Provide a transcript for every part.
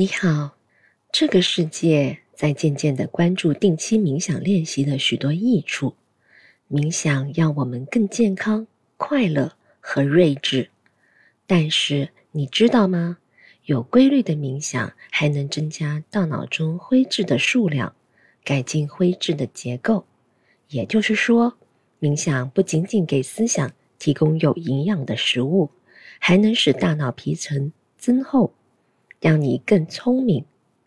你好，这个世界在渐渐的关注定期冥想练习的许多益处。冥想让我们更健康、快乐和睿智。但是你知道吗？有规律的冥想还能增加大脑中灰质的数量，改进灰质的结构。也就是说，冥想不仅仅给思想提供有营养的食物，还能使大脑皮层增厚。让你更聪明。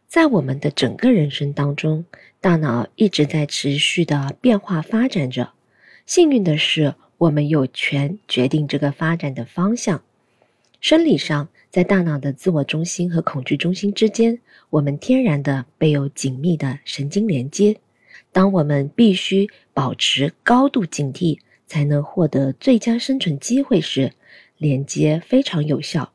在我们的整个人生当中，大脑一直在持续的变化发展着。幸运的是，我们有权决定这个发展的方向。生理上，在大脑的自我中心和恐惧中心之间，我们天然的备有紧密的神经连接。当我们必须保持高度警惕，才能获得最佳生存机会时，连接非常有效。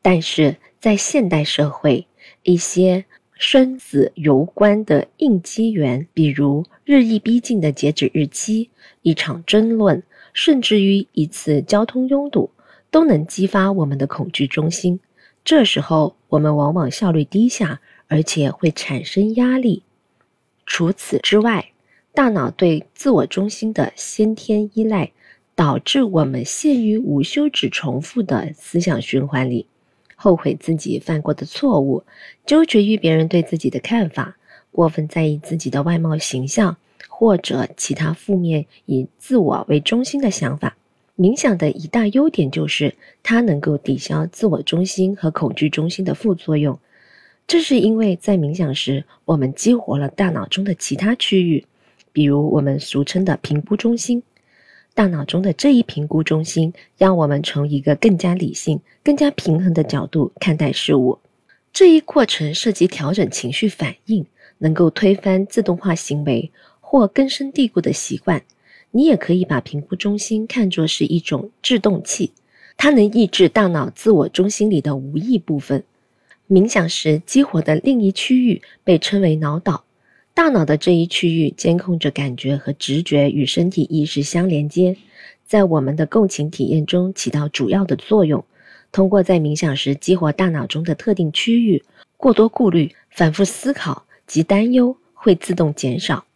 但是，在现代社会，一些生死攸关的应激源，比如日益逼近的截止日期、一场争论，甚至于一次交通拥堵，都能激发我们的恐惧中心。这时候，我们往往效率低下，而且会产生压力。除此之外，大脑对自我中心的先天依赖，导致我们陷于无休止重复的思想循环里。后悔自己犯过的错误，纠结于别人对自己的看法，过分在意自己的外貌形象，或者其他负面以自我为中心的想法。冥想的一大优点就是它能够抵消自我中心和恐惧中心的副作用。这是因为在冥想时，我们激活了大脑中的其他区域，比如我们俗称的评估中心。大脑中的这一评估中心，让我们从一个更加理性、更加平衡的角度看待事物。这一过程涉及调整情绪反应，能够推翻自动化行为或根深蒂固的习惯。你也可以把评估中心看作是一种制动器，它能抑制大脑自我中心里的无意部分。冥想时激活的另一区域被称为脑岛。大脑的这一区域监控着感觉和直觉与身体意识相连接，在我们的共情体验中起到主要的作用。通过在冥想时激活大脑中的特定区域，过多顾虑、反复思考及担忧会自动减少，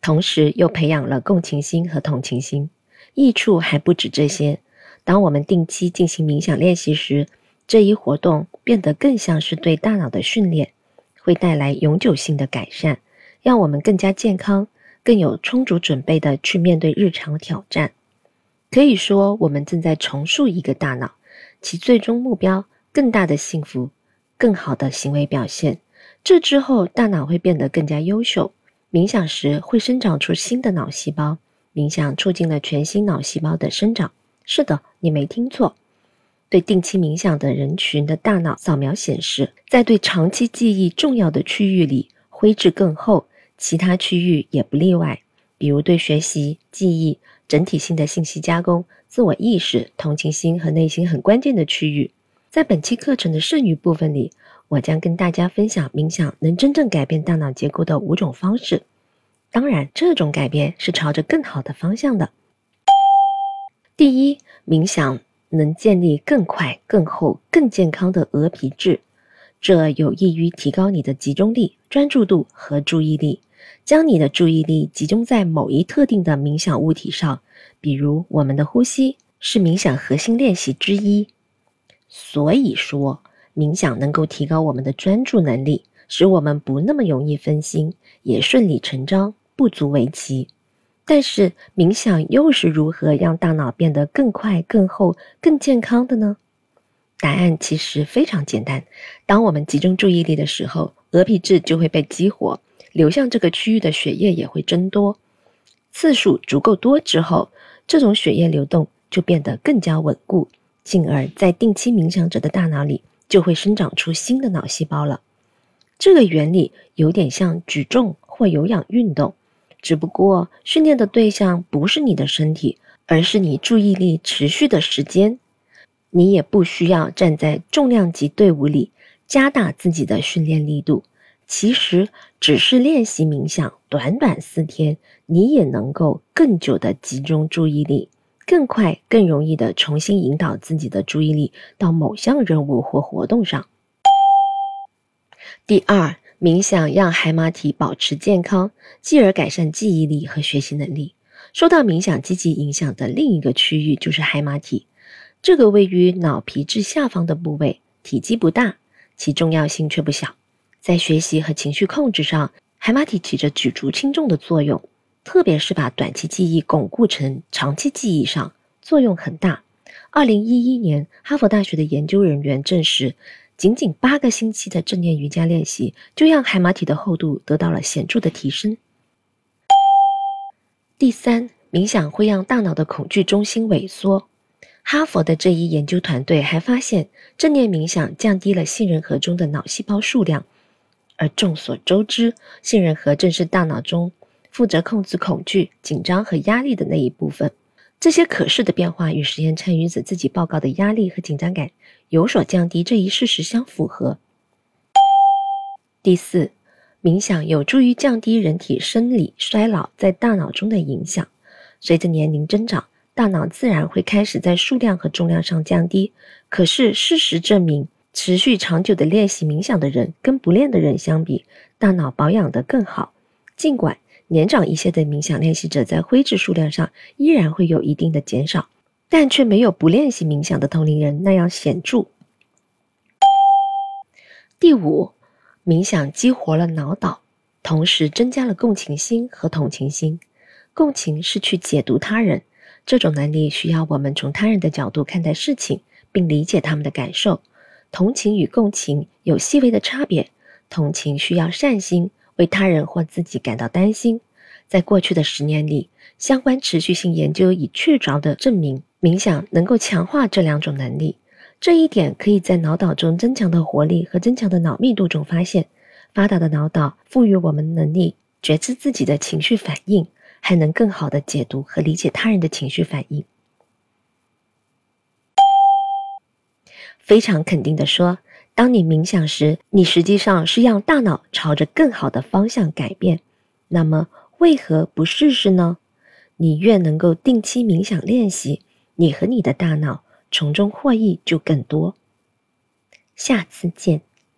同时又培养了共情心和同情心。益处还不止这些。当我们定期进行冥想练习时，这一活动变得更像是对大脑的训练，会带来永久性的改善。让我们更加健康、更有充足准备的去面对日常挑战。可以说，我们正在重塑一个大脑，其最终目标：更大的幸福、更好的行为表现。这之后，大脑会变得更加优秀。冥想时会生长出新的脑细胞，冥想促进了全新脑细胞的生长。是的，你没听错。对定期冥想的人群的大脑扫描显示，在对长期记忆重要的区域里。灰质更厚，其他区域也不例外。比如对学习、记忆、整体性的信息加工、自我意识、同情心和内心很关键的区域。在本期课程的剩余部分里，我将跟大家分享冥想能真正改变大脑结构的五种方式。当然，这种改变是朝着更好的方向的。第一，冥想能建立更快、更厚、更健康的鹅皮质。这有益于提高你的集中力、专注度和注意力。将你的注意力集中在某一特定的冥想物体上，比如我们的呼吸，是冥想核心练习之一。所以说，冥想能够提高我们的专注能力，使我们不那么容易分心，也顺理成章，不足为奇。但是，冥想又是如何让大脑变得更快、更厚、更健康的呢？答案其实非常简单。当我们集中注意力的时候，额皮质就会被激活，流向这个区域的血液也会增多。次数足够多之后，这种血液流动就变得更加稳固，进而，在定期冥想者的大脑里就会生长出新的脑细胞了。这个原理有点像举重或有氧运动，只不过训练的对象不是你的身体，而是你注意力持续的时间。你也不需要站在重量级队伍里加大自己的训练力度，其实只是练习冥想，短短四天，你也能够更久的集中注意力，更快、更容易的重新引导自己的注意力到某项任务或活动上。第二，冥想让海马体保持健康，继而改善记忆力和学习能力。受到冥想积极影响的另一个区域就是海马体，这个位于脑皮质下方的部位，体积不大，其重要性却不小。在学习和情绪控制上，海马体起着举足轻重的作用，特别是把短期记忆巩固成长期记忆上，作用很大。二零一一年，哈佛大学的研究人员证实。仅仅八个星期的正念瑜伽练习，就让海马体的厚度得到了显著的提升。第三，冥想会让大脑的恐惧中心萎缩。哈佛的这一研究团队还发现，正念冥想降低了杏仁核中的脑细胞数量。而众所周知，杏仁核正是大脑中负责控制恐惧、紧张和压力的那一部分。这些可视的变化与实验参与者自己报告的压力和紧张感有所降低这一事实相符合。第四，冥想有助于降低人体生理衰老在大脑中的影响。随着年龄增长，大脑自然会开始在数量和重量上降低。可是事实证明，持续长久的练习冥想的人跟不练的人相比，大脑保养得更好。尽管。年长一些的冥想练习者在灰质数量上依然会有一定的减少，但却没有不练习冥想的同龄人那样显著。第五，冥想激活了脑岛，同时增加了共情心和同情心。共情是去解读他人，这种能力需要我们从他人的角度看待事情，并理解他们的感受。同情与共情有细微的差别，同情需要善心。为他人或自己感到担心，在过去的十年里，相关持续性研究已确凿地证明，冥想能够强化这两种能力。这一点可以在脑岛中增强的活力和增强的脑密度中发现。发达的脑岛赋予我们能力觉知自己的情绪反应，还能更好地解读和理解他人的情绪反应。非常肯定地说。当你冥想时，你实际上是让大脑朝着更好的方向改变。那么，为何不试试呢？你越能够定期冥想练习，你和你的大脑从中获益就更多。下次见。